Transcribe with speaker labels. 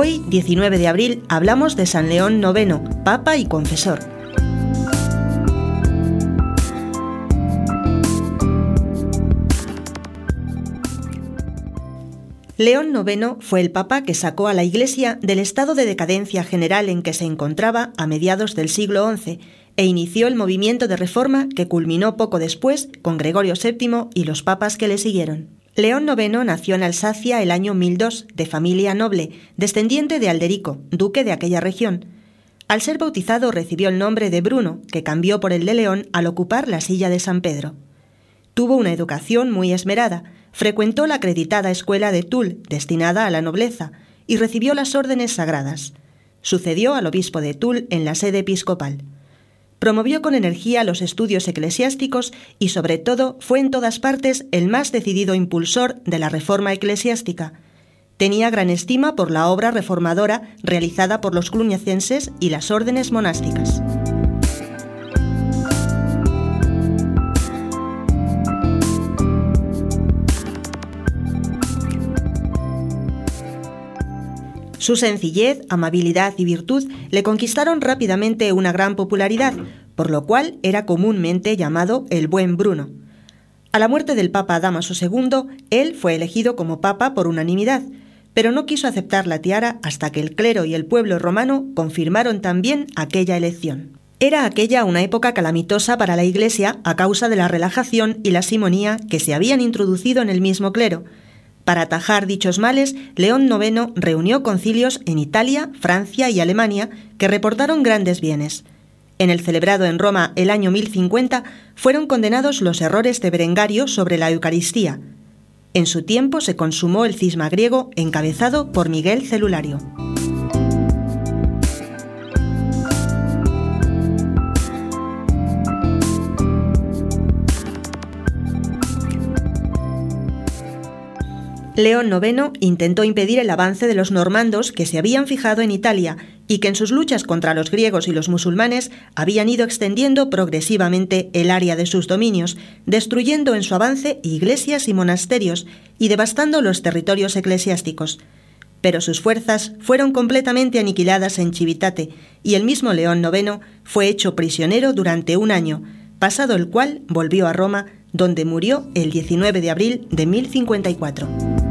Speaker 1: 19 de abril, hablamos de San León IX, Papa y Confesor. León IX fue el papa que sacó a la Iglesia del estado de decadencia general en que se encontraba a mediados del siglo XI e inició el movimiento de reforma que culminó poco después con Gregorio VII y los papas que le siguieron. León IX nació en Alsacia el año 1002, de familia noble, descendiente de Alderico, duque de aquella región. Al ser bautizado recibió el nombre de Bruno, que cambió por el de León al ocupar la silla de San Pedro. Tuvo una educación muy esmerada, frecuentó la acreditada escuela de Toul, destinada a la nobleza, y recibió las órdenes sagradas. Sucedió al obispo de Toul en la sede episcopal. Promovió con energía los estudios eclesiásticos y sobre todo fue en todas partes el más decidido impulsor de la reforma eclesiástica. Tenía gran estima por la obra reformadora realizada por los cluñacenses y las órdenes monásticas. Su sencillez, amabilidad y virtud le conquistaron rápidamente una gran popularidad, por lo cual era comúnmente llamado el Buen Bruno. A la muerte del Papa Damaso II, él fue elegido como Papa por unanimidad, pero no quiso aceptar la tiara hasta que el clero y el pueblo romano confirmaron también aquella elección. Era aquella una época calamitosa para la Iglesia a causa de la relajación y la simonía que se habían introducido en el mismo clero, para atajar dichos males, León IX reunió concilios en Italia, Francia y Alemania que reportaron grandes bienes. En el celebrado en Roma el año 1050 fueron condenados los errores de Berengario sobre la Eucaristía. En su tiempo se consumó el cisma griego encabezado por Miguel Celulario. León IX intentó impedir el avance de los normandos que se habían fijado en Italia y que en sus luchas contra los griegos y los musulmanes habían ido extendiendo progresivamente el área de sus dominios, destruyendo en su avance iglesias y monasterios y devastando los territorios eclesiásticos. Pero sus fuerzas fueron completamente aniquiladas en Chivitate y el mismo León IX fue hecho prisionero durante un año, pasado el cual volvió a Roma, donde murió el 19 de abril de 1054.